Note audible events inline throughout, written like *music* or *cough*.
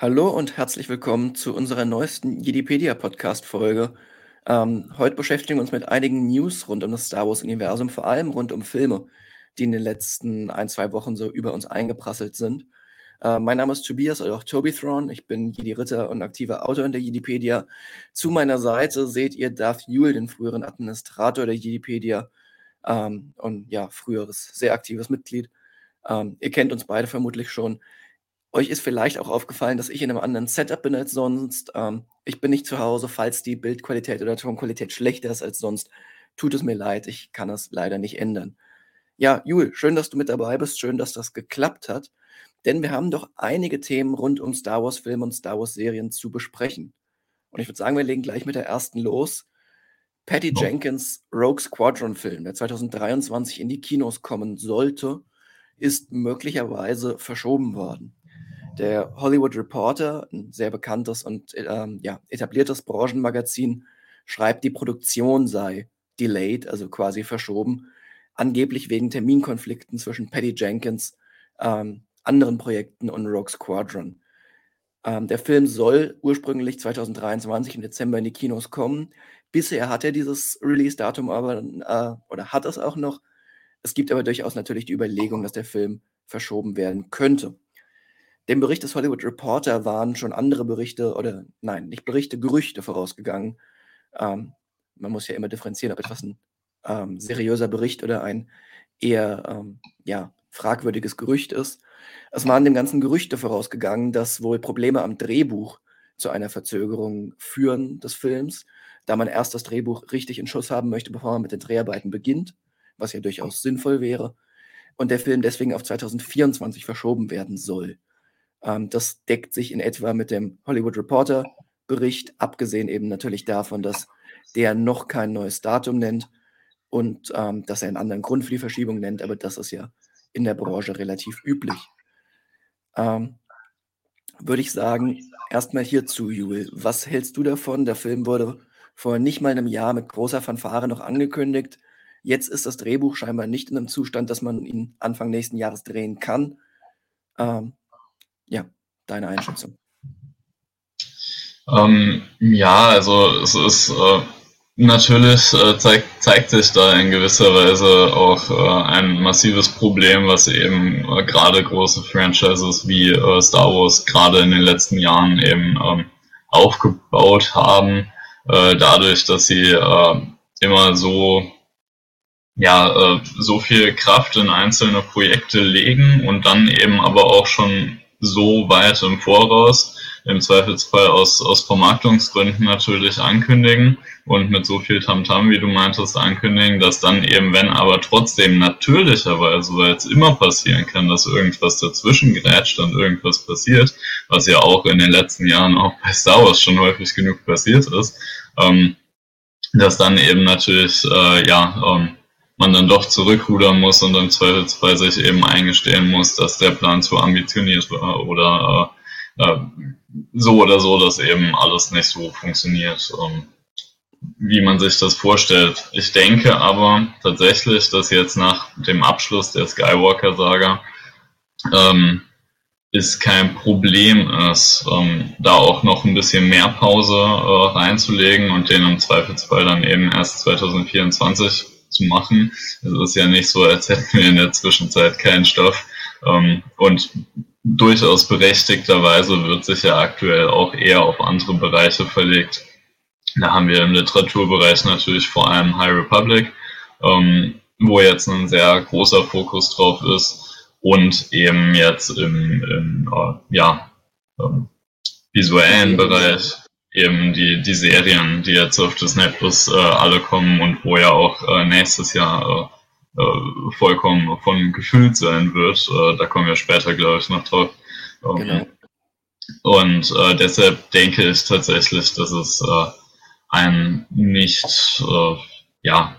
Hallo und herzlich willkommen zu unserer neuesten Jedipedia-Podcast-Folge. Ähm, heute beschäftigen wir uns mit einigen News rund um das Star Wars-Universum, vor allem rund um Filme, die in den letzten ein, zwei Wochen so über uns eingeprasselt sind. Äh, mein Name ist Tobias oder auch Tobythron. Ich bin Jedi-Ritter und aktiver Autor in der Jedipedia. Zu meiner Seite seht ihr Darth Yule, den früheren Administrator der Jedipedia ähm, und ja, früheres, sehr aktives Mitglied. Ähm, ihr kennt uns beide vermutlich schon. Euch ist vielleicht auch aufgefallen, dass ich in einem anderen Setup bin als sonst. Ähm, ich bin nicht zu Hause, falls die Bildqualität oder Tonqualität schlechter ist als sonst. Tut es mir leid, ich kann es leider nicht ändern. Ja, Jul, schön, dass du mit dabei bist. Schön, dass das geklappt hat. Denn wir haben doch einige Themen rund um Star Wars-Filme und Star Wars-Serien zu besprechen. Und ich würde sagen, wir legen gleich mit der ersten los. Patty oh. Jenkins Rogue Squadron-Film, der 2023 in die Kinos kommen sollte, ist möglicherweise verschoben worden. Der Hollywood Reporter, ein sehr bekanntes und ähm, ja, etabliertes Branchenmagazin, schreibt, die Produktion sei delayed, also quasi verschoben, angeblich wegen Terminkonflikten zwischen Patty Jenkins, ähm, anderen Projekten und Rogue Squadron. Ähm, der Film soll ursprünglich 2023 im Dezember in die Kinos kommen. Bisher hat er dieses Release-Datum aber, äh, oder hat es auch noch. Es gibt aber durchaus natürlich die Überlegung, dass der Film verschoben werden könnte. Dem Bericht des Hollywood Reporter waren schon andere Berichte oder nein, nicht Berichte, Gerüchte vorausgegangen. Ähm, man muss ja immer differenzieren, ob etwas ein ähm, seriöser Bericht oder ein eher ähm, ja, fragwürdiges Gerücht ist. Es waren dem ganzen Gerüchte vorausgegangen, dass wohl Probleme am Drehbuch zu einer Verzögerung führen des Films, da man erst das Drehbuch richtig in Schuss haben möchte, bevor man mit den Dreharbeiten beginnt, was ja durchaus sinnvoll wäre, und der Film deswegen auf 2024 verschoben werden soll. Ähm, das deckt sich in etwa mit dem Hollywood Reporter Bericht, abgesehen eben natürlich davon, dass der noch kein neues Datum nennt und ähm, dass er einen anderen Grund für die Verschiebung nennt, aber das ist ja in der Branche relativ üblich. Ähm, würde ich sagen, erstmal hierzu, Jule. Was hältst du davon? Der Film wurde vor nicht mal einem Jahr mit großer Fanfare noch angekündigt. Jetzt ist das Drehbuch scheinbar nicht in einem Zustand, dass man ihn Anfang nächsten Jahres drehen kann. Ähm, ja, deine Einschätzung. Ähm, ja, also es ist äh, natürlich äh, zeigt, zeigt sich da in gewisser Weise auch äh, ein massives Problem, was eben äh, gerade große Franchises wie äh, Star Wars gerade in den letzten Jahren eben ähm, aufgebaut haben, äh, dadurch, dass sie immer so ja, so viel Kraft in einzelne Projekte legen und dann eben aber auch schon so weit im Voraus, im Zweifelsfall aus, aus Vermarktungsgründen natürlich ankündigen und mit so viel Tamtam, wie du meintest, ankündigen, dass dann eben, wenn aber trotzdem natürlicherweise, weil es immer passieren kann, dass irgendwas dazwischen grätscht und irgendwas passiert, was ja auch in den letzten Jahren auch bei Star Wars schon häufig genug passiert ist, ähm, dass dann eben natürlich, äh, ja, ähm, man dann doch zurückrudern muss und im Zweifelsfall sich eben eingestehen muss, dass der Plan zu ambitioniert war oder äh, äh, so oder so, dass eben alles nicht so funktioniert, ähm, wie man sich das vorstellt. Ich denke aber tatsächlich, dass jetzt nach dem Abschluss der Skywalker-Saga ähm, ist kein Problem ist, ähm, da auch noch ein bisschen mehr Pause äh, reinzulegen und den im Zweifelsfall dann eben erst 2024 zu machen. Es ist ja nicht so, als hätten wir in der Zwischenzeit keinen Stoff. Ähm, und durchaus berechtigterweise wird sich ja aktuell auch eher auf andere Bereiche verlegt. Da haben wir im Literaturbereich natürlich vor allem High Republic, ähm, wo jetzt ein sehr großer Fokus drauf ist und eben jetzt im, im äh, ja, ähm, visuellen Bereich eben die, die Serien, die jetzt auf Disney Plus äh, alle kommen und wo ja auch äh, nächstes Jahr äh, äh vollkommen von gefüllt sein wird. Äh, da kommen wir später, glaube ich, noch drauf. Ähm, genau. Und äh, deshalb denke ich tatsächlich, dass es ein nicht, ja,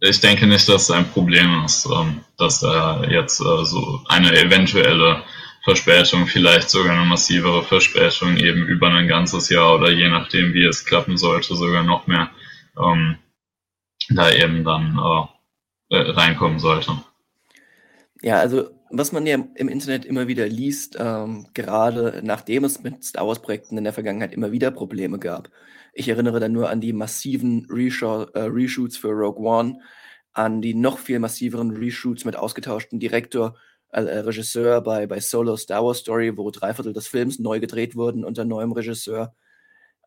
ich denke nicht, dass es ein Problem ist, ähm, dass da jetzt so eine eventuelle Verspätung, vielleicht sogar eine massivere Verspätung eben über ein ganzes Jahr oder je nachdem, wie es klappen sollte, sogar noch mehr ähm, da eben dann äh, äh reinkommen sollte. Ja, also was man ja im Internet immer wieder liest, ähm, gerade nachdem es mit Star Wars-Projekten in der Vergangenheit immer wieder Probleme gab. Ich erinnere dann nur an die massiven Reshoot, äh, Reshoots für Rogue One, an die noch viel massiveren Reshoots mit ausgetauschten Direktor, äh, Regisseur bei, bei Solo Star Wars Story, wo drei Viertel des Films neu gedreht wurden unter neuem Regisseur.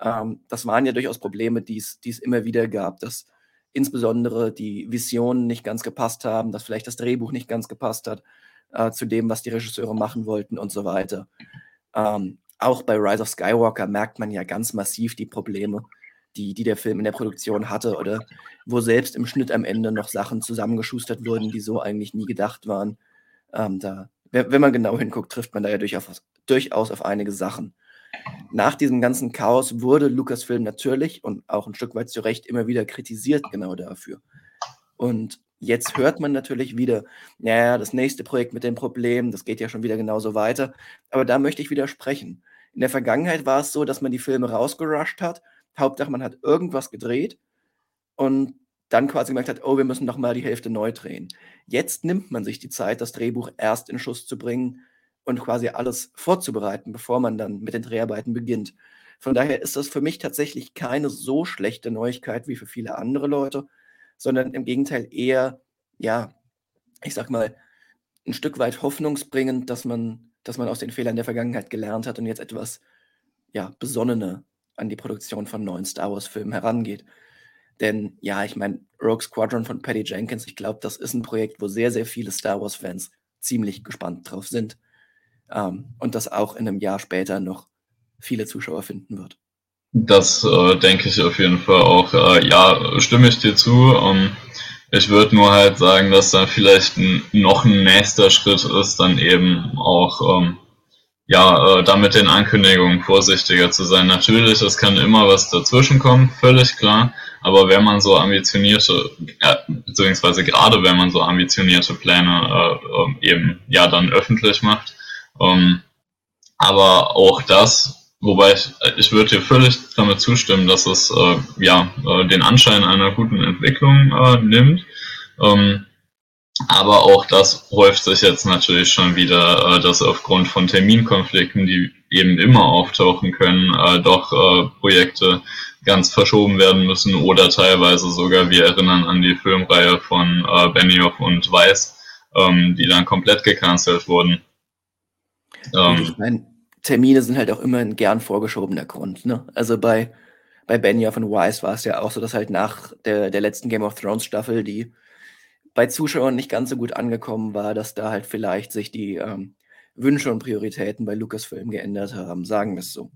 Ähm, das waren ja durchaus Probleme, die es immer wieder gab, dass insbesondere die Visionen nicht ganz gepasst haben, dass vielleicht das Drehbuch nicht ganz gepasst hat äh, zu dem, was die Regisseure machen wollten und so weiter. Ähm, auch bei Rise of Skywalker merkt man ja ganz massiv die Probleme, die, die der Film in der Produktion hatte oder wo selbst im Schnitt am Ende noch Sachen zusammengeschustert wurden, die so eigentlich nie gedacht waren. Ähm, da, wenn man genau hinguckt, trifft man da ja durchaus, durchaus auf einige Sachen. Nach diesem ganzen Chaos wurde Lucasfilm natürlich und auch ein Stück weit zu Recht immer wieder kritisiert, genau dafür. Und jetzt hört man natürlich wieder, naja, das nächste Projekt mit den Problemen, das geht ja schon wieder genauso weiter. Aber da möchte ich widersprechen. In der Vergangenheit war es so, dass man die Filme rausgerusht hat. Hauptsache, man hat irgendwas gedreht und dann quasi gemerkt hat, oh, wir müssen noch mal die Hälfte neu drehen. Jetzt nimmt man sich die Zeit, das Drehbuch erst in Schuss zu bringen und quasi alles vorzubereiten, bevor man dann mit den Dreharbeiten beginnt. Von daher ist das für mich tatsächlich keine so schlechte Neuigkeit wie für viele andere Leute, sondern im Gegenteil eher, ja, ich sag mal, ein Stück weit hoffnungsbringend, dass man, dass man aus den Fehlern der Vergangenheit gelernt hat und jetzt etwas, ja, besonnener an die Produktion von neuen Star Wars-Filmen herangeht. Denn ja, ich meine, Rogue Squadron von Patty Jenkins, ich glaube, das ist ein Projekt, wo sehr, sehr viele Star Wars-Fans ziemlich gespannt drauf sind. Ähm, und das auch in einem Jahr später noch viele Zuschauer finden wird. Das äh, denke ich auf jeden Fall auch. Äh, ja, stimme ich dir zu. Ähm, ich würde nur halt sagen, dass da vielleicht ein, noch ein nächster Schritt ist, dann eben auch ähm, ja, äh, da mit den Ankündigungen vorsichtiger zu sein. Natürlich, es kann immer was dazwischen kommen, völlig klar. Aber wenn man so ambitionierte, ja, beziehungsweise gerade wenn man so ambitionierte Pläne äh, eben ja dann öffentlich macht, ähm, aber auch das, wobei ich, ich würde dir völlig damit zustimmen, dass es äh, ja äh, den Anschein einer guten Entwicklung äh, nimmt. Ähm, aber auch das häuft sich jetzt natürlich schon wieder, äh, dass aufgrund von Terminkonflikten, die eben immer auftauchen können, äh, doch äh, Projekte ganz verschoben werden müssen oder teilweise sogar, wir erinnern an die Filmreihe von äh, Benioff und Weiss, ähm, die dann komplett gecancelt wurden. Ähm, ich meine, Termine sind halt auch immer ein gern vorgeschobener Grund. Ne? Also bei, bei Benioff und Weiss war es ja auch so, dass halt nach der, der letzten Game of Thrones Staffel, die bei Zuschauern nicht ganz so gut angekommen war, dass da halt vielleicht sich die ähm, Wünsche und Prioritäten bei Lucasfilm geändert haben, sagen wir es so.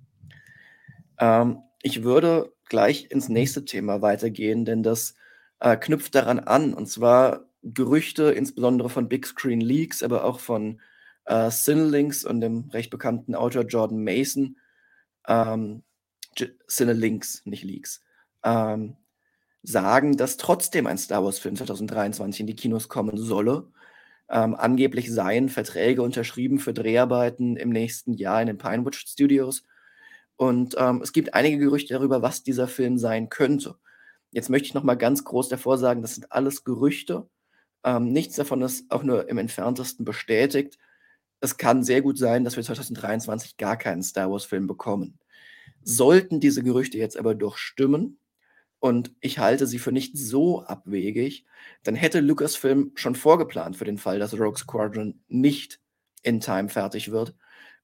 Ähm, ich würde gleich ins nächste Thema weitergehen, denn das äh, knüpft daran an, und zwar Gerüchte, insbesondere von Big Screen Leaks, aber auch von äh, Cinelinks und dem recht bekannten Autor Jordan Mason, ähm, Cinelinks, nicht Leaks, ähm, sagen, dass trotzdem ein Star Wars-Film 2023 in die Kinos kommen solle. Ähm, angeblich seien Verträge unterschrieben für Dreharbeiten im nächsten Jahr in den Pinewood Studios. Und ähm, es gibt einige Gerüchte darüber, was dieser Film sein könnte. Jetzt möchte ich noch mal ganz groß davor sagen, das sind alles Gerüchte. Ähm, nichts davon ist auch nur im entferntesten bestätigt. Es kann sehr gut sein, dass wir 2023 gar keinen Star Wars-Film bekommen. Sollten diese Gerüchte jetzt aber durchstimmen, und ich halte sie für nicht so abwegig, dann hätte Lucasfilm schon vorgeplant für den Fall, dass Rogue Squadron nicht in Time fertig wird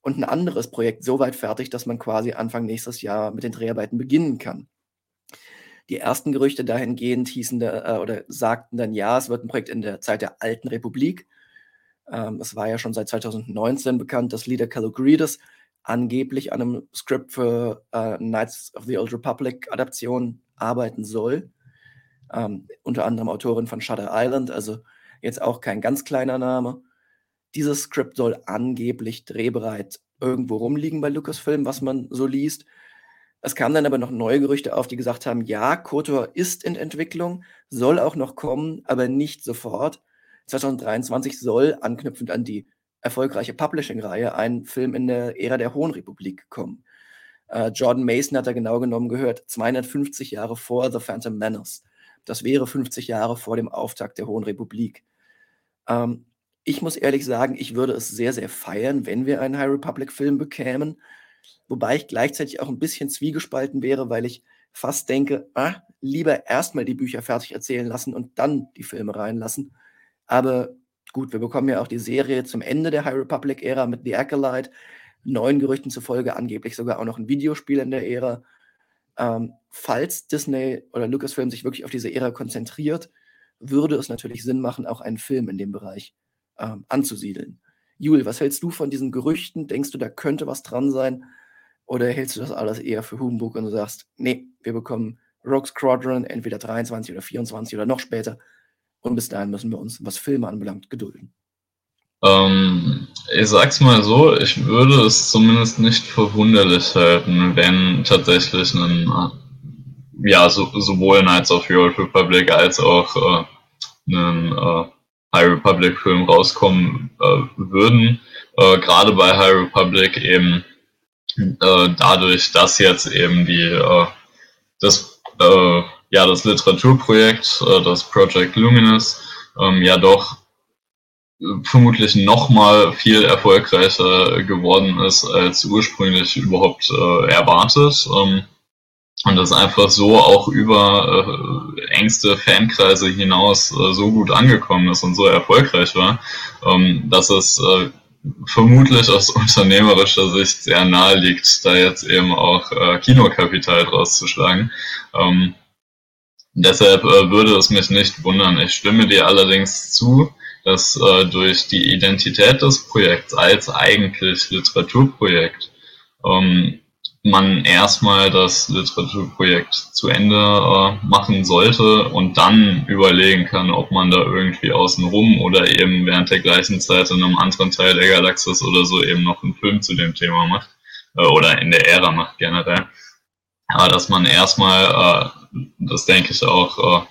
und ein anderes Projekt so weit fertig, dass man quasi Anfang nächstes Jahr mit den Dreharbeiten beginnen kann. Die ersten Gerüchte dahingehend hießen da, äh, oder sagten dann, ja, es wird ein Projekt in der Zeit der Alten Republik. Ähm, es war ja schon seit 2019 bekannt, dass Leader Calogrides angeblich an einem Skript für äh, Knights of the Old Republic Adaption arbeiten soll. Ähm, unter anderem Autorin von Shutter Island, also jetzt auch kein ganz kleiner Name. Dieses Skript soll angeblich drehbereit irgendwo rumliegen bei Lucasfilm, was man so liest. Es kamen dann aber noch neue Gerüchte auf, die gesagt haben, ja, KOTOR ist in Entwicklung, soll auch noch kommen, aber nicht sofort. 2023 soll, anknüpfend an die erfolgreiche Publishing-Reihe, ein Film in der Ära der Hohen Republik kommen. Äh, Jordan Mason hat da genau genommen gehört, 250 Jahre vor The Phantom Menace. Das wäre 50 Jahre vor dem Auftakt der Hohen Republik. Ähm, Ich muss ehrlich sagen, ich würde es sehr, sehr feiern, wenn wir einen High Republic-Film bekämen. Wobei ich gleichzeitig auch ein bisschen zwiegespalten wäre, weil ich fast denke, ah, lieber erstmal die Bücher fertig erzählen lassen und dann die Filme reinlassen. Aber gut, wir bekommen ja auch die Serie zum Ende der High Republic-Ära mit The Acolyte. Neuen Gerüchten zufolge angeblich sogar auch noch ein Videospiel in der Ära. Ähm, falls Disney oder Lucasfilm sich wirklich auf diese Ära konzentriert, würde es natürlich Sinn machen, auch einen Film in dem Bereich ähm, anzusiedeln. Jul, was hältst du von diesen Gerüchten? Denkst du, da könnte was dran sein? Oder hältst du das alles eher für Humbug und du sagst, nee, wir bekommen Rogue Squadron entweder 23 oder 24 oder noch später und bis dahin müssen wir uns, was Filme anbelangt, gedulden? Ähm, ich sag's mal so, ich würde es zumindest nicht verwunderlich halten, wenn tatsächlich ein, äh, ja, so, sowohl Knights of the Old Republic als auch äh, ein äh, High Republic Film rauskommen äh, würden. Äh, Gerade bei High Republic eben äh, dadurch, dass jetzt eben die äh, das äh, ja das Literaturprojekt, äh, das Project Luminous, ähm, ja doch vermutlich noch mal viel erfolgreicher geworden ist als ursprünglich überhaupt erwartet. Ähm, und das einfach so auch über äh, engste Fankreise hinaus äh, so gut angekommen ist und so erfolgreich war, ähm, dass es äh, vermutlich aus *laughs* unternehmerischer Sicht sehr nahe liegt, da jetzt eben auch äh, Kinokapital draus zu schlagen. Ähm, deshalb äh, würde es mich nicht wundern. Ich stimme dir allerdings zu, dass äh, durch die Identität des Projekts als eigentlich Literaturprojekt ähm, man erstmal das Literaturprojekt zu Ende äh, machen sollte und dann überlegen kann, ob man da irgendwie außenrum oder eben während der gleichen Zeit in einem anderen Teil der Galaxis oder so eben noch einen Film zu dem Thema macht äh, oder in der Ära macht generell. Aber dass man erstmal, äh, das denke ich auch, äh,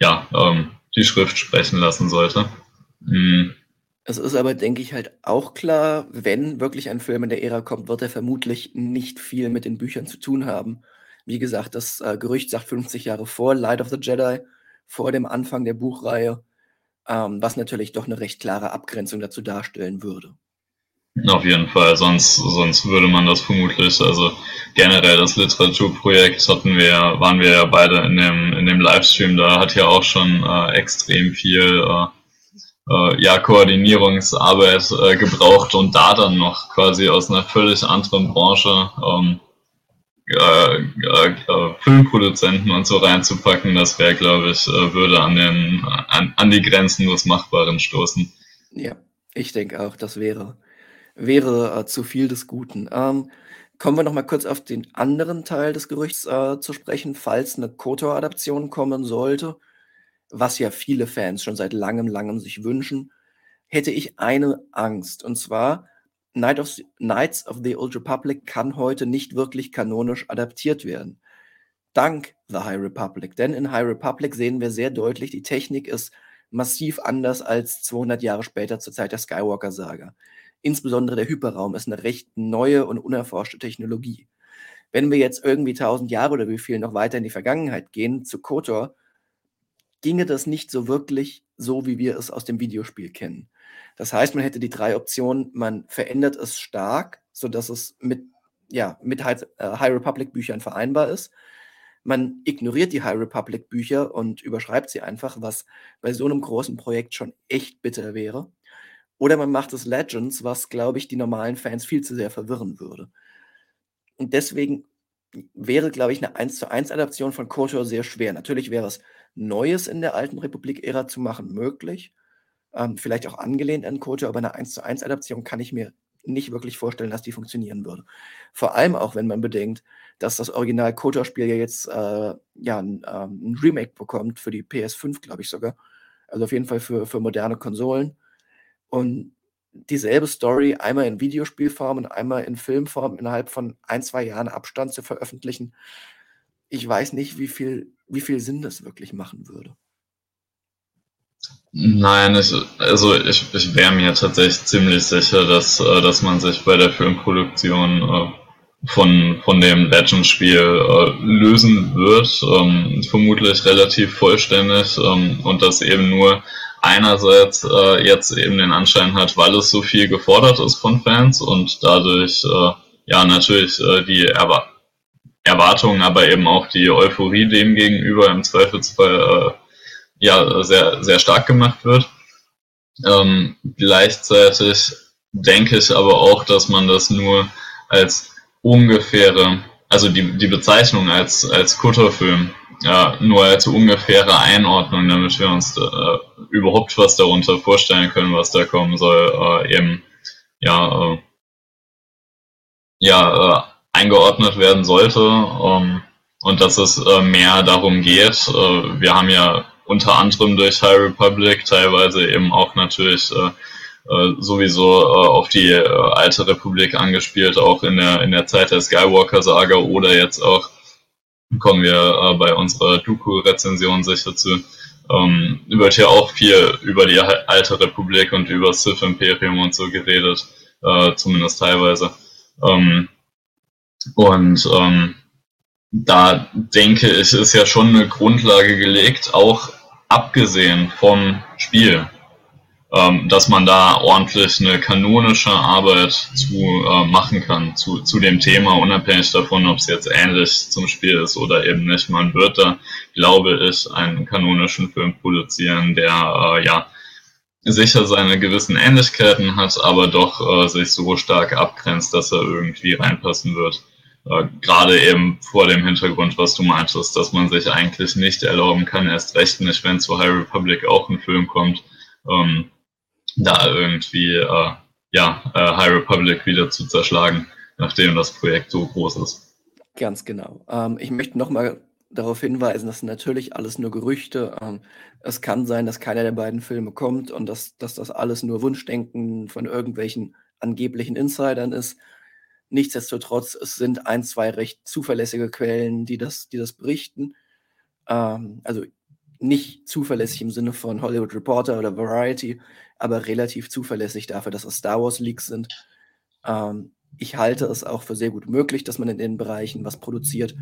ja, ähm, die Schrift sprechen lassen sollte. Mhm. Es ist aber, denke ich, halt auch klar, wenn wirklich ein Film in der Ära kommt, wird er vermutlich nicht viel mit den Büchern zu tun haben. Wie gesagt, das äh, Gerücht sagt 50 Jahre vor Light of the Jedi, vor dem Anfang der Buchreihe, ähm, was natürlich doch eine recht klare Abgrenzung dazu darstellen würde. Auf jeden Fall, sonst, sonst würde man das vermutlich, also generell das Literaturprojekt hatten wir, waren wir ja beide in dem, in dem Livestream, da hat ja auch schon äh, extrem viel äh, äh, ja, Koordinierungsarbeit äh, gebraucht und da dann noch quasi aus einer völlig anderen Branche ähm, äh, äh, Filmproduzenten und so reinzupacken, das wäre, glaube ich, äh, würde an, den, an, an die Grenzen des Machbaren stoßen. Ja, ich denke auch, das wäre, wäre äh, zu viel des Guten. Ähm, kommen wir noch mal kurz auf den anderen Teil des Gerüchts äh, zu sprechen, falls eine KOTOR-Adaption kommen sollte was ja viele Fans schon seit langem, langem sich wünschen, hätte ich eine Angst. Und zwar, Night of, Knights of the Old Republic kann heute nicht wirklich kanonisch adaptiert werden. Dank The High Republic. Denn in High Republic sehen wir sehr deutlich, die Technik ist massiv anders als 200 Jahre später zur Zeit der Skywalker-Saga. Insbesondere der Hyperraum ist eine recht neue und unerforschte Technologie. Wenn wir jetzt irgendwie 1000 Jahre oder wie viel noch weiter in die Vergangenheit gehen, zu KOTOR, ginge das nicht so wirklich so, wie wir es aus dem Videospiel kennen. Das heißt, man hätte die drei Optionen, man verändert es stark, sodass es mit, ja, mit High, äh, High Republic Büchern vereinbar ist. Man ignoriert die High Republic Bücher und überschreibt sie einfach, was bei so einem großen Projekt schon echt bitter wäre. Oder man macht es Legends, was, glaube ich, die normalen Fans viel zu sehr verwirren würde. Und deswegen wäre, glaube ich, eine 1 zu 1 Adaption von KOTOR sehr schwer. Natürlich wäre es Neues in der alten Republik-Ära zu machen möglich. Ähm, vielleicht auch angelehnt an KOTOR, aber eine 1 zu 1 Adaption kann ich mir nicht wirklich vorstellen, dass die funktionieren würde. Vor allem auch, wenn man bedenkt, dass das Original KOTOR-Spiel ja jetzt äh, ja, ein, ähm, ein, Remake bekommt für die PS5, glaube ich sogar. Also auf jeden Fall für, für moderne Konsolen. Und dieselbe Story einmal in Videospielform und einmal in Filmform innerhalb von ein, zwei Jahren Abstand zu veröffentlichen, ich weiß nicht, wie viel, wie viel Sinn das wirklich machen würde. Nein, ich, also ich, ich wäre mir tatsächlich ziemlich sicher, dass, äh, dass man sich bei der Filmproduktion äh, von, von dem Legend-Spiel äh, lösen wird, ähm, vermutlich relativ vollständig ähm, und dass eben nur einerseits jetzt eben den Anschein hat, weil es so viel gefordert ist von Fans und dadurch ja natürlich die Erwa Erwartungen, aber eben auch die Euphorie dem gegenüber im Zweifelsfall äh, ja sehr, sehr stark gemacht wird. Ähm, gleichzeitig denke ich aber auch, dass man das nur als ungefähre, also die, die Bezeichnung als, als Kutterfilm, ja, nur als ungefähre Einordnung, damit wir uns äh, überhaupt was darunter vorstellen können, was da kommen soll, äh, eben ja, äh, ja äh, eingeordnet werden sollte ähm, und dass es äh, mehr darum geht. Äh, wir haben ja unter anderem durch High Republic teilweise eben auch natürlich äh, äh, sowieso äh, auf die äh, alte Republik angespielt, auch in der, in der Zeit der Skywalker-Saga oder jetzt auch, kommen wir bei unserer Dooku-Rezension sicher zu, ähm, wird hier auch viel über die alte Republik und über Sith Imperium und so geredet, zumindest teilweise. Ähm, und ähm, da denke ich, ist ja schon eine Grundlage gelegt, auch abgesehen vom Spiel ähm, dass man da ordentlich eine kanonische Arbeit zu äh, machen kann, zu, zu dem Thema, unabhängig davon, ob es jetzt ähnlich zum Spiel ist oder eben nicht. Man wird da, glaube ich, einen kanonischen Film produzieren, der äh, ja sicher seine gewissen Ähnlichkeiten hat, aber doch äh, sich so stark abgrenzt, dass er irgendwie reinpassen wird. Äh, Gerade eben vor dem Hintergrund, was du meintest, dass man sich eigentlich nicht erlauben kann, erst recht nicht, wenn zu High Republic auch ein Film kommt, ähm, da irgendwie äh, ja, äh, High Republic wieder zu zerschlagen, nachdem das Projekt so groß ist. Ganz genau. Ähm, ich möchte nochmal darauf hinweisen, dass natürlich alles nur Gerüchte. Ähm, es kann sein, dass keiner der beiden Filme kommt und dass, dass das alles nur Wunschdenken von irgendwelchen angeblichen Insidern ist. Nichtsdestotrotz, es sind ein, zwei recht zuverlässige Quellen, die das, die das berichten. Ähm, also nicht zuverlässig im Sinne von Hollywood Reporter oder Variety, aber relativ zuverlässig dafür, dass es Star Wars Leaks sind. Ähm, ich halte es auch für sehr gut möglich, dass man in den Bereichen was produziert.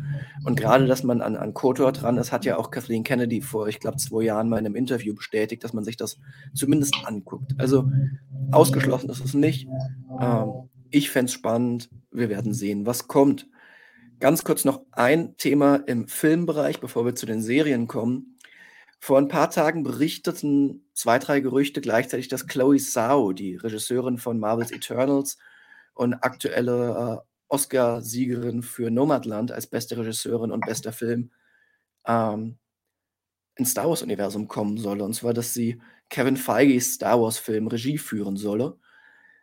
Und gerade, dass man an, an KOTOR dran ist, hat ja auch Kathleen Kennedy vor, ich glaube, zwei Jahren mal in einem Interview bestätigt, dass man sich das zumindest anguckt. Also ausgeschlossen ist es nicht. Ähm, ich fände es spannend. Wir werden sehen, was kommt. Ganz kurz noch ein Thema im Filmbereich, bevor wir zu den Serien kommen. Vor ein paar Tagen berichteten zwei, drei Gerüchte gleichzeitig, dass Chloe Zhao, die Regisseurin von Marvel's Eternals und aktuelle äh, Oscar-Siegerin für Nomadland als beste Regisseurin und bester Film, ähm, ins Star Wars-Universum kommen solle. Und zwar, dass sie Kevin Feige's Star Wars-Film Regie führen solle.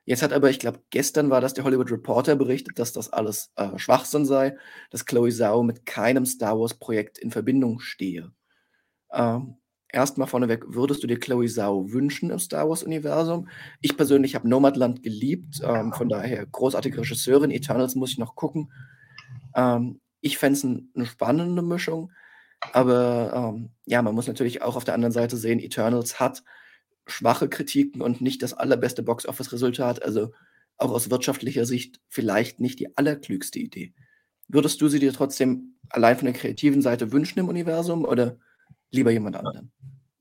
Jetzt hat aber, ich glaube, gestern war das der Hollywood Reporter berichtet, dass das alles äh, Schwachsinn sei, dass Chloe Zhao mit keinem Star Wars-Projekt in Verbindung stehe. Ähm, erstmal vorneweg, würdest du dir Chloe Zhao wünschen im Star Wars-Universum? Ich persönlich habe Nomadland geliebt, ähm, von daher großartige Regisseurin. Eternals muss ich noch gucken. Ähm, ich fände es ein, eine spannende Mischung, aber ähm, ja, man muss natürlich auch auf der anderen Seite sehen, Eternals hat schwache Kritiken und nicht das allerbeste Box-Office-Resultat, also auch aus wirtschaftlicher Sicht vielleicht nicht die allerklügste Idee. Würdest du sie dir trotzdem allein von der kreativen Seite wünschen im Universum oder lieber jemand anderen?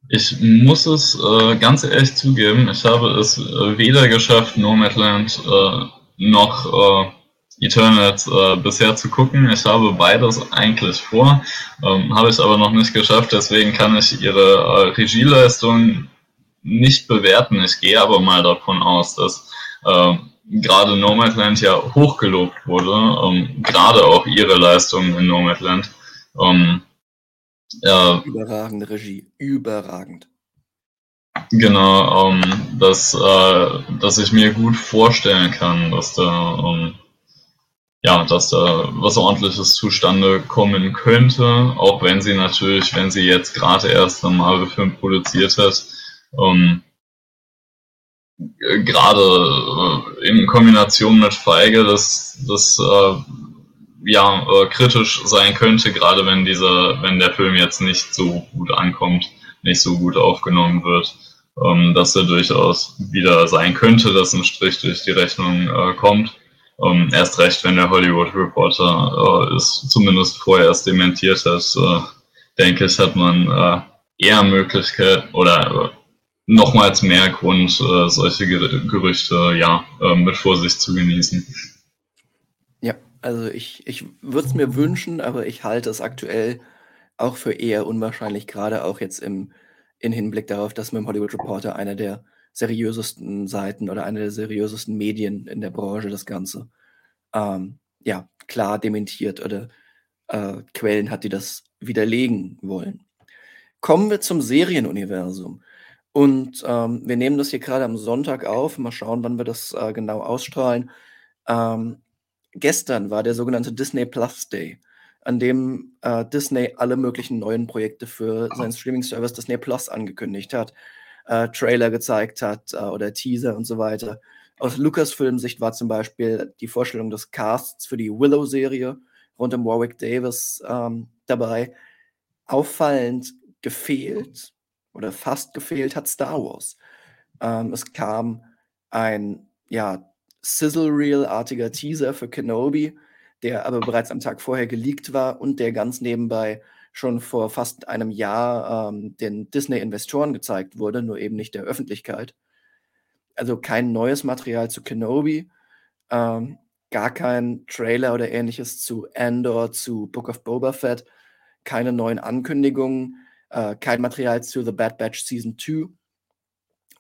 Ich muss es äh, ganz ehrlich zugeben, ich habe es äh, weder geschafft, Nomadland äh, noch äh, Eternals äh, bisher zu gucken. Ich habe beides eigentlich vor, ähm, habe ich aber noch nicht geschafft, deswegen kann ich ihre äh, Regieleistung nicht bewerten. Ich gehe aber mal davon aus, dass gerade Nomadland ja hochgelobt wurde, ähm, gerade auch ihre Leistung in Nomadland. Ähm, ja. Überragende Regie, überragend. Genau, ähm, dass, äh, dass ich mir gut vorstellen kann, dass da, ähm, ja, dass da was ordentliches zustande kommen könnte, auch wenn sie natürlich, wenn sie jetzt gerade erst einen Marvel-Film produziert hat, ähm, gerade äh, in Kombination mit Feige, dass das äh, ja, äh, kritisch sein könnte, gerade wenn dieser, wenn der Film jetzt nicht so gut ankommt, nicht so gut aufgenommen wird, ähm, dass er durchaus wieder sein könnte, dass ein Strich durch die Rechnung äh, kommt. Ähm, erst recht, wenn der Hollywood Reporter äh, es zumindest vorher erst dementiert hat, äh, denke ich, hat man äh, eher Möglichkeit oder nochmals mehr Grund, äh, solche Gerüchte ja äh, mit Vorsicht zu genießen. Also ich, ich würde es mir wünschen, aber ich halte es aktuell auch für eher unwahrscheinlich, gerade auch jetzt im, in Hinblick darauf, dass mit dem Hollywood Reporter einer der seriösesten Seiten oder einer der seriösesten Medien in der Branche das Ganze ähm, ja klar dementiert oder äh, Quellen hat, die das widerlegen wollen. Kommen wir zum Serienuniversum. Und ähm, wir nehmen das hier gerade am Sonntag auf. Mal schauen, wann wir das äh, genau ausstrahlen. Ähm, gestern war der sogenannte Disney Plus Day, an dem äh, Disney alle möglichen neuen Projekte für seinen Streaming-Service Disney Plus angekündigt hat, äh, Trailer gezeigt hat äh, oder Teaser und so weiter. Aus Lucasfilm-Sicht war zum Beispiel die Vorstellung des Casts für die Willow-Serie rund um Warwick Davis ähm, dabei. Auffallend gefehlt oder fast gefehlt hat Star Wars. Ähm, es kam ein ja, Sizzle-Reel-artiger Teaser für Kenobi, der aber bereits am Tag vorher geleakt war und der ganz nebenbei schon vor fast einem Jahr ähm, den Disney-Investoren gezeigt wurde, nur eben nicht der Öffentlichkeit. Also kein neues Material zu Kenobi, ähm, gar kein Trailer oder ähnliches zu Andor, zu Book of Boba Fett, keine neuen Ankündigungen, äh, kein Material zu The Bad Batch Season 2.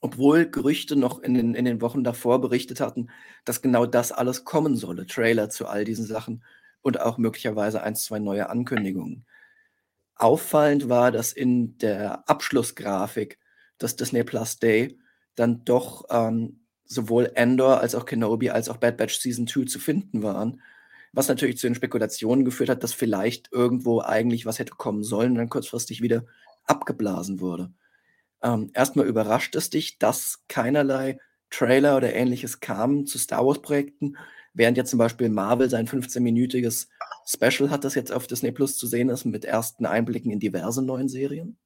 Obwohl Gerüchte noch in den, in den Wochen davor berichtet hatten, dass genau das alles kommen solle. Trailer zu all diesen Sachen und auch möglicherweise ein, zwei neue Ankündigungen. Auffallend war, dass in der Abschlussgrafik des Disney Plus Day dann doch ähm, sowohl Endor als auch Kenobi als auch Bad Batch Season 2 zu finden waren. Was natürlich zu den Spekulationen geführt hat, dass vielleicht irgendwo eigentlich was hätte kommen sollen und dann kurzfristig wieder abgeblasen wurde. Ähm, erstmal überrascht es dich, dass keinerlei Trailer oder ähnliches kam zu Star Wars-Projekten, während jetzt zum Beispiel Marvel sein 15-minütiges Special hat, das jetzt auf Disney Plus zu sehen ist, mit ersten Einblicken in diverse neuen Serien?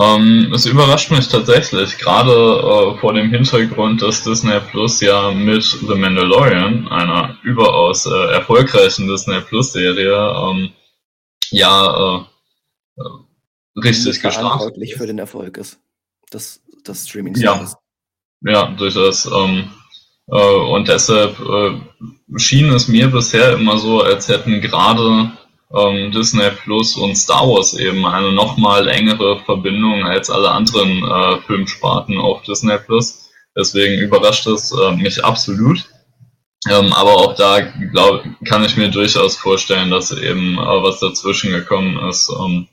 Ähm, es überrascht mich tatsächlich, gerade äh, vor dem Hintergrund, dass Disney Plus ja mit The Mandalorian, einer überaus äh, erfolgreichen Disney Plus Serie, ähm, ja äh richtig gestartet ist. für den Erfolg ist. Das, das streaming ja. ja, durchaus. Ähm, äh, und deshalb äh, schien es mir bisher immer so, als hätten gerade ähm, Disney Plus und Star Wars eben eine nochmal engere Verbindung als alle anderen äh, Filmsparten auf Disney Plus. Deswegen überrascht es äh, mich absolut. Ähm, aber auch da glaub, kann ich mir durchaus vorstellen, dass eben äh, was dazwischen gekommen ist ähm,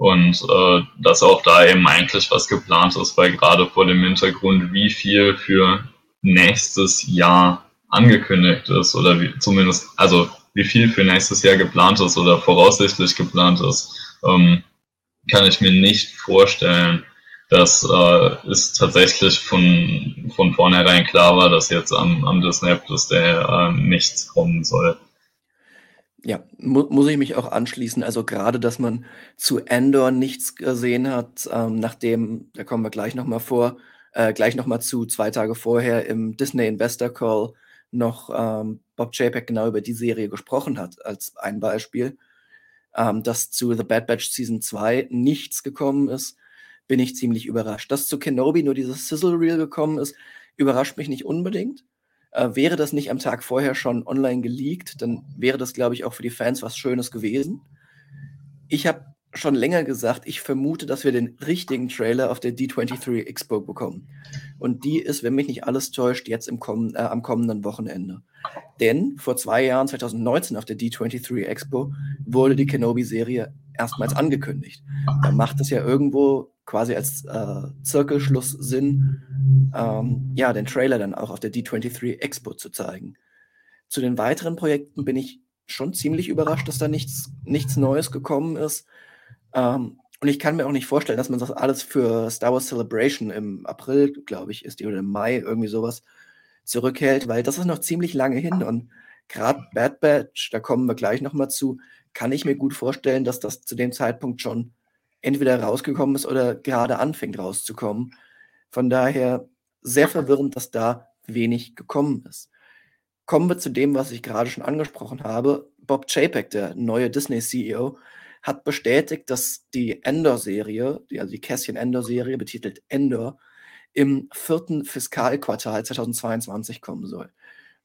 und äh, dass auch da eben eigentlich was geplant ist, weil gerade vor dem Hintergrund, wie viel für nächstes Jahr angekündigt ist oder wie, zumindest, also wie viel für nächstes Jahr geplant ist oder voraussichtlich geplant ist, ähm, kann ich mir nicht vorstellen, dass äh, es tatsächlich von, von vornherein klar war, dass jetzt am, am Disney Plus Day äh, nichts kommen soll. Ja, mu muss ich mich auch anschließen. Also gerade, dass man zu Endor nichts gesehen hat, ähm, nachdem, da kommen wir gleich nochmal vor, äh, gleich nochmal zu zwei Tage vorher im Disney Investor Call noch ähm, Bob Chapek genau über die Serie gesprochen hat, als ein Beispiel, ähm, dass zu The Bad Batch Season 2 nichts gekommen ist, bin ich ziemlich überrascht. Dass zu Kenobi nur dieses Sizzle Reel gekommen ist, überrascht mich nicht unbedingt. Äh, wäre das nicht am Tag vorher schon online geleakt, dann wäre das, glaube ich, auch für die Fans was Schönes gewesen. Ich habe schon länger gesagt, ich vermute, dass wir den richtigen Trailer auf der D23 Expo bekommen. Und die ist, wenn mich nicht alles täuscht, jetzt im kommen, äh, am kommenden Wochenende. Denn vor zwei Jahren, 2019, auf der D23 Expo, wurde die Kenobi-Serie erstmals angekündigt. Da macht es ja irgendwo quasi als äh, Zirkelschluss Sinn, ähm, ja, den Trailer dann auch auf der D23 Expo zu zeigen. Zu den weiteren Projekten bin ich schon ziemlich überrascht, dass da nichts, nichts Neues gekommen ist. Ähm, und ich kann mir auch nicht vorstellen, dass man das alles für Star Wars Celebration im April, glaube ich, ist die oder im Mai irgendwie sowas zurückhält, weil das ist noch ziemlich lange hin und gerade Bad Batch, da kommen wir gleich nochmal zu, kann ich mir gut vorstellen, dass das zu dem Zeitpunkt schon entweder rausgekommen ist oder gerade anfängt rauszukommen. Von daher sehr verwirrend, dass da wenig gekommen ist. Kommen wir zu dem, was ich gerade schon angesprochen habe. Bob Chapek, der neue Disney-CEO, hat bestätigt, dass die Endor-Serie, also die Cassian Endor-Serie, betitelt Endor, im vierten Fiskalquartal 2022 kommen soll.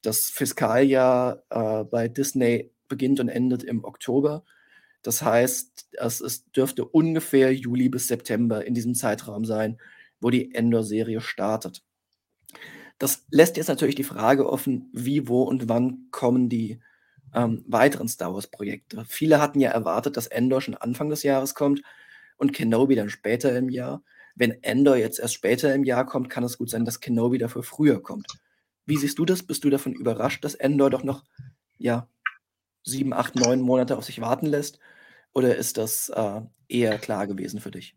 Das Fiskaljahr äh, bei Disney beginnt und endet im Oktober. Das heißt, es, es dürfte ungefähr Juli bis September in diesem Zeitraum sein, wo die Endor-Serie startet. Das lässt jetzt natürlich die Frage offen, wie, wo und wann kommen die ähm, weiteren Star Wars-Projekte. Viele hatten ja erwartet, dass Endor schon Anfang des Jahres kommt und Kenobi dann später im Jahr. Wenn Endor jetzt erst später im Jahr kommt, kann es gut sein, dass Kenobi dafür früher kommt. Wie siehst du das? Bist du davon überrascht, dass Endor doch noch ja, sieben, acht, neun Monate auf sich warten lässt? Oder ist das äh, eher klar gewesen für dich?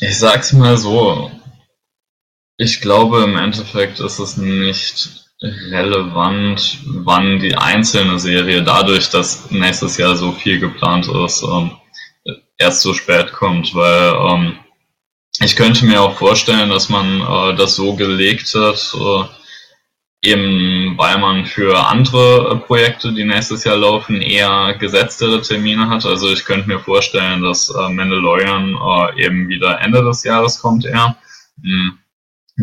Ich sag's mal so. Ich glaube, im Endeffekt ist es nicht relevant, wann die einzelne Serie dadurch, dass nächstes Jahr so viel geplant ist, ähm, erst so spät kommt, weil ähm, ich könnte mir auch vorstellen, dass man äh, das so gelegt hat, äh, eben weil man für andere äh, Projekte, die nächstes Jahr laufen, eher gesetztere Termine hat. Also ich könnte mir vorstellen, dass äh, Mandalorian äh, eben wieder Ende des Jahres kommt eher. Mhm.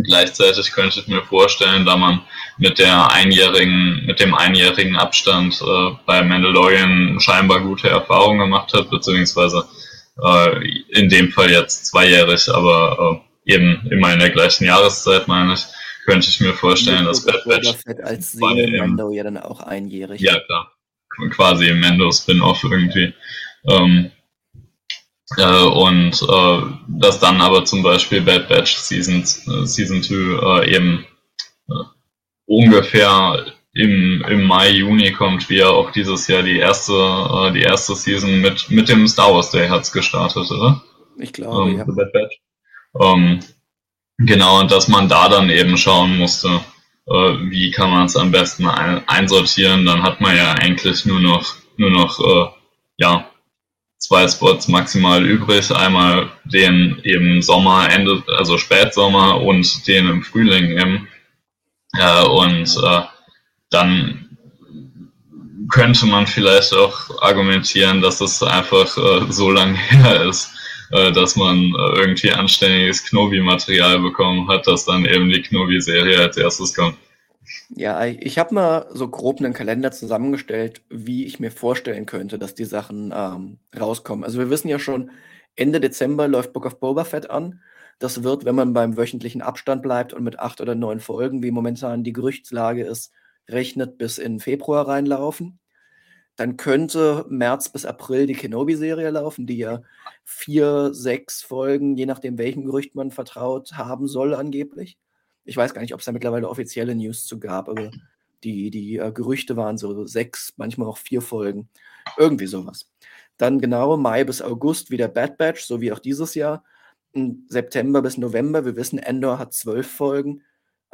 Gleichzeitig könnte ich mir vorstellen, da man mit der einjährigen, mit dem einjährigen Abstand äh, bei Mandalorian scheinbar gute Erfahrungen gemacht hat, beziehungsweise äh, in dem Fall jetzt zweijährig, aber äh, eben immer in der gleichen Jahreszeit, meine ich, könnte ich mir vorstellen, dass Bad Batch als Seele Mando ja dann auch einjährig. Ja, klar. Quasi im Mando-Spin-Off irgendwie. Ähm, äh, und äh, dass dann aber zum Beispiel Bad Batch Season, äh, Season 2 äh, eben äh, ungefähr im, im Mai, Juni kommt, wie ja auch dieses Jahr die erste, äh, die erste Season mit, mit dem Star Wars Day hat's gestartet, oder? Ich glaube, ähm, ja. Bad Batch. Ähm, genau, und dass man da dann eben schauen musste, äh, wie kann man es am besten ein, einsortieren, dann hat man ja eigentlich nur noch, nur noch, äh, ja, zwei Spots maximal übrig. Einmal den eben Sommer, Ende, also Spätsommer und den im Frühling eben. Äh, und äh, dann könnte man vielleicht auch argumentieren, dass es einfach äh, so lange *laughs* her ist, äh, dass man äh, irgendwie anständiges Knobi-Material bekommen hat, dass dann eben die Knobi-Serie als erstes kommt. Ja, ich habe mal so grob einen Kalender zusammengestellt, wie ich mir vorstellen könnte, dass die Sachen ähm, rauskommen. Also wir wissen ja schon, Ende Dezember läuft Book of Boba Fett an. Das wird, wenn man beim wöchentlichen Abstand bleibt und mit acht oder neun Folgen, wie momentan die Gerüchtslage ist, rechnet bis in Februar reinlaufen. Dann könnte März bis April die Kenobi-Serie laufen, die ja vier, sechs Folgen, je nachdem welchem Gerücht man vertraut, haben soll angeblich. Ich weiß gar nicht, ob es da mittlerweile offizielle News zu gab, aber die, die äh, Gerüchte waren so sechs, manchmal auch vier Folgen. Irgendwie sowas. Dann genau Mai bis August wieder Bad Batch, so wie auch dieses Jahr. Und September bis November, wir wissen, Endor hat zwölf Folgen.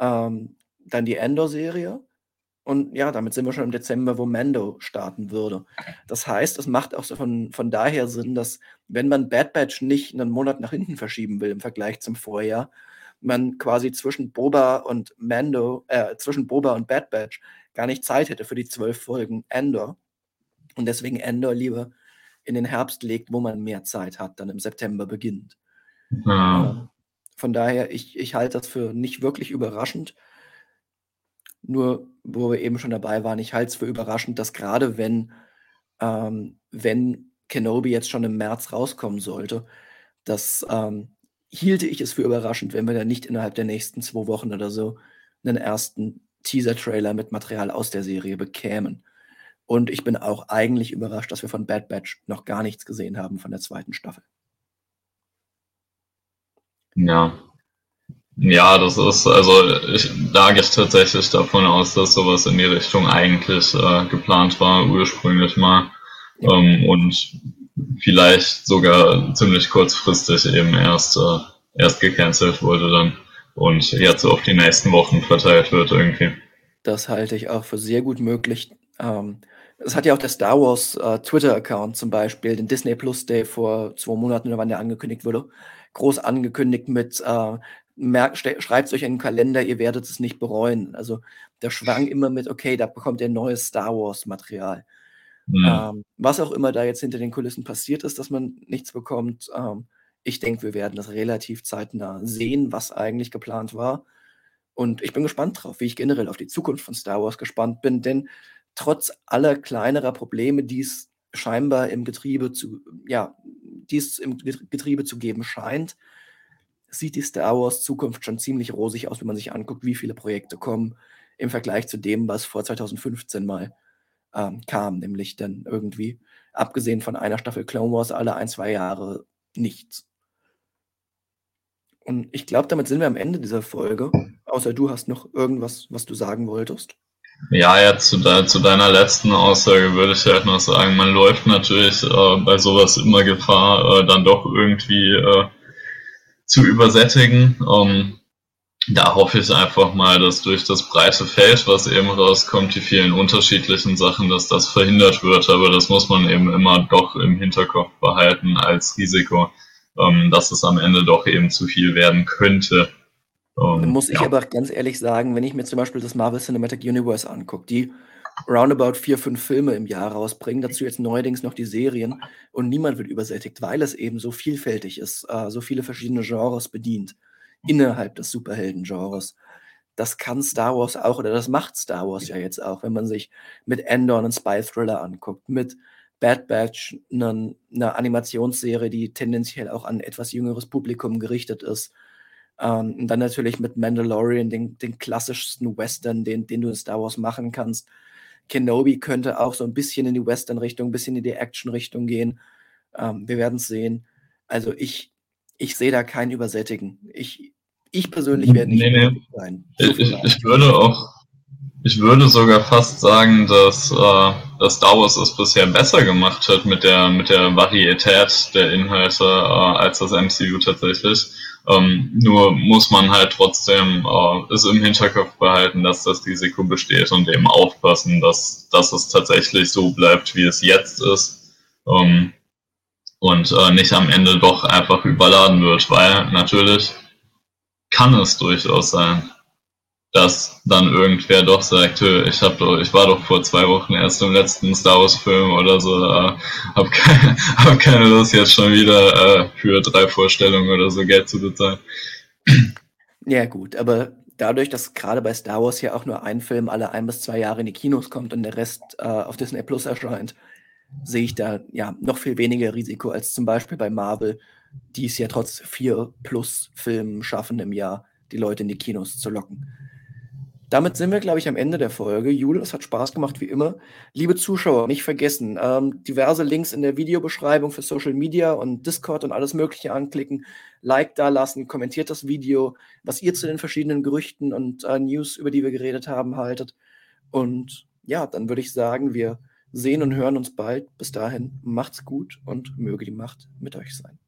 Ähm, dann die Endor-Serie. Und ja, damit sind wir schon im Dezember, wo Mando starten würde. Das heißt, es macht auch so von, von daher Sinn, dass wenn man Bad Batch nicht einen Monat nach hinten verschieben will im Vergleich zum Vorjahr, man quasi zwischen Boba und Mando, äh, zwischen Boba und Bad Batch gar nicht Zeit hätte für die zwölf Folgen Endor. Und deswegen Endor lieber in den Herbst legt, wo man mehr Zeit hat, dann im September beginnt. Ja. Von daher, ich, ich halte das für nicht wirklich überraschend. Nur, wo wir eben schon dabei waren, ich halte es für überraschend, dass gerade wenn, ähm, wenn Kenobi jetzt schon im März rauskommen sollte, dass ähm, hielte ich es für überraschend, wenn wir dann nicht innerhalb der nächsten zwei Wochen oder so einen ersten Teaser-Trailer mit Material aus der Serie bekämen. Und ich bin auch eigentlich überrascht, dass wir von Bad Batch noch gar nichts gesehen haben von der zweiten Staffel. Ja. Ja, das ist, also ich, da gehe ich tatsächlich davon aus, dass sowas in die Richtung eigentlich äh, geplant war, ursprünglich mal. Ja. Ähm, und vielleicht sogar ziemlich kurzfristig eben erst, äh, erst gecancelt wurde dann und jetzt auf die nächsten Wochen verteilt wird irgendwie. Das halte ich auch für sehr gut möglich. Ähm, es hat ja auch der Star Wars äh, Twitter-Account zum Beispiel, den Disney Plus Day vor zwei Monaten, wann der angekündigt wurde, groß angekündigt mit, äh, schreibt es euch in den Kalender, ihr werdet es nicht bereuen. Also der schwang immer mit, okay, da bekommt ihr neues Star Wars-Material. Mhm. Ähm, was auch immer da jetzt hinter den Kulissen passiert ist, dass man nichts bekommt, ähm, ich denke, wir werden das relativ zeitnah sehen, was eigentlich geplant war. Und ich bin gespannt drauf, wie ich generell auf die Zukunft von Star Wars gespannt bin, denn trotz aller kleinerer Probleme, die es scheinbar im Getriebe zu, ja, die es im Getriebe zu geben scheint, sieht die Star Wars Zukunft schon ziemlich rosig aus, wenn man sich anguckt, wie viele Projekte kommen im Vergleich zu dem, was vor 2015 mal ähm, kam, nämlich dann irgendwie, abgesehen von einer Staffel Clone Wars, alle ein, zwei Jahre nichts. Und ich glaube, damit sind wir am Ende dieser Folge. Außer du hast noch irgendwas, was du sagen wolltest. Ja, jetzt zu, de zu, deiner letzten Aussage würde ich halt noch sagen, man läuft natürlich äh, bei sowas immer Gefahr, äh, dann doch irgendwie äh, zu übersättigen. Ähm, da hoffe ich einfach mal, dass durch das breite Feld, was eben rauskommt, die vielen unterschiedlichen Sachen, dass das verhindert wird. Aber das muss man eben immer doch im Hinterkopf behalten als Risiko, ähm, dass es am Ende doch eben zu viel werden könnte. Um, muss ich ja. aber ganz ehrlich sagen, wenn ich mir zum Beispiel das Marvel Cinematic Universe angucke, die roundabout vier, fünf Filme im Jahr rausbringen, dazu jetzt neuerdings noch die Serien. Und niemand wird übersättigt, weil es eben so vielfältig ist, äh, so viele verschiedene Genres bedient innerhalb des Superhelden-Genres. Das kann Star Wars auch oder das macht Star Wars ja. jetzt auch, wenn man sich mit Endor einen Spy-Thriller anguckt, mit Bad Batch eine, eine Animationsserie, die tendenziell auch an etwas jüngeres Publikum gerichtet ist. Ähm, und dann natürlich mit Mandalorian, den, den klassischsten Western, den, den du in Star Wars machen kannst. Kenobi könnte auch so ein bisschen in die Western-Richtung, ein bisschen in die Action-Richtung gehen. Ähm, wir werden es sehen. Also ich, ich sehe da kein Übersättigen. Ich, ich persönlich werde nicht nee, nee. sein. So ich, ich, würde auch, ich würde sogar fast sagen, dass, äh, dass Star Wars es bisher besser gemacht hat mit der, mit der Varietät der Inhalte äh, als das MCU tatsächlich. Ähm, nur muss man halt trotzdem äh, es im Hinterkopf behalten, dass das Risiko besteht und eben aufpassen, dass, dass es tatsächlich so bleibt, wie es jetzt ist. Ähm, und äh, nicht am Ende doch einfach überladen wird, weil natürlich kann es durchaus sein, dass dann irgendwer doch sagt, ich hab doch, ich war doch vor zwei Wochen erst im letzten Star Wars Film oder so, äh, hab, keine, *laughs* hab keine Lust jetzt schon wieder äh, für drei Vorstellungen oder so Geld zu bezahlen. Ja gut, aber dadurch, dass gerade bei Star Wars ja auch nur ein Film alle ein bis zwei Jahre in die Kinos kommt und der Rest äh, auf Disney Plus erscheint, sehe ich da ja noch viel weniger Risiko als zum Beispiel bei Marvel, die es ja trotz vier plus Filmen schaffen im Jahr, die Leute in die Kinos zu locken. Damit sind wir, glaube ich, am Ende der Folge. Jule, es hat Spaß gemacht, wie immer. Liebe Zuschauer, nicht vergessen, ähm, diverse Links in der Videobeschreibung für Social Media und Discord und alles Mögliche anklicken. Like da lassen, kommentiert das Video, was ihr zu den verschiedenen Gerüchten und äh, News, über die wir geredet haben, haltet. Und ja, dann würde ich sagen, wir sehen und hören uns bald. Bis dahin, macht's gut und möge die Macht mit euch sein.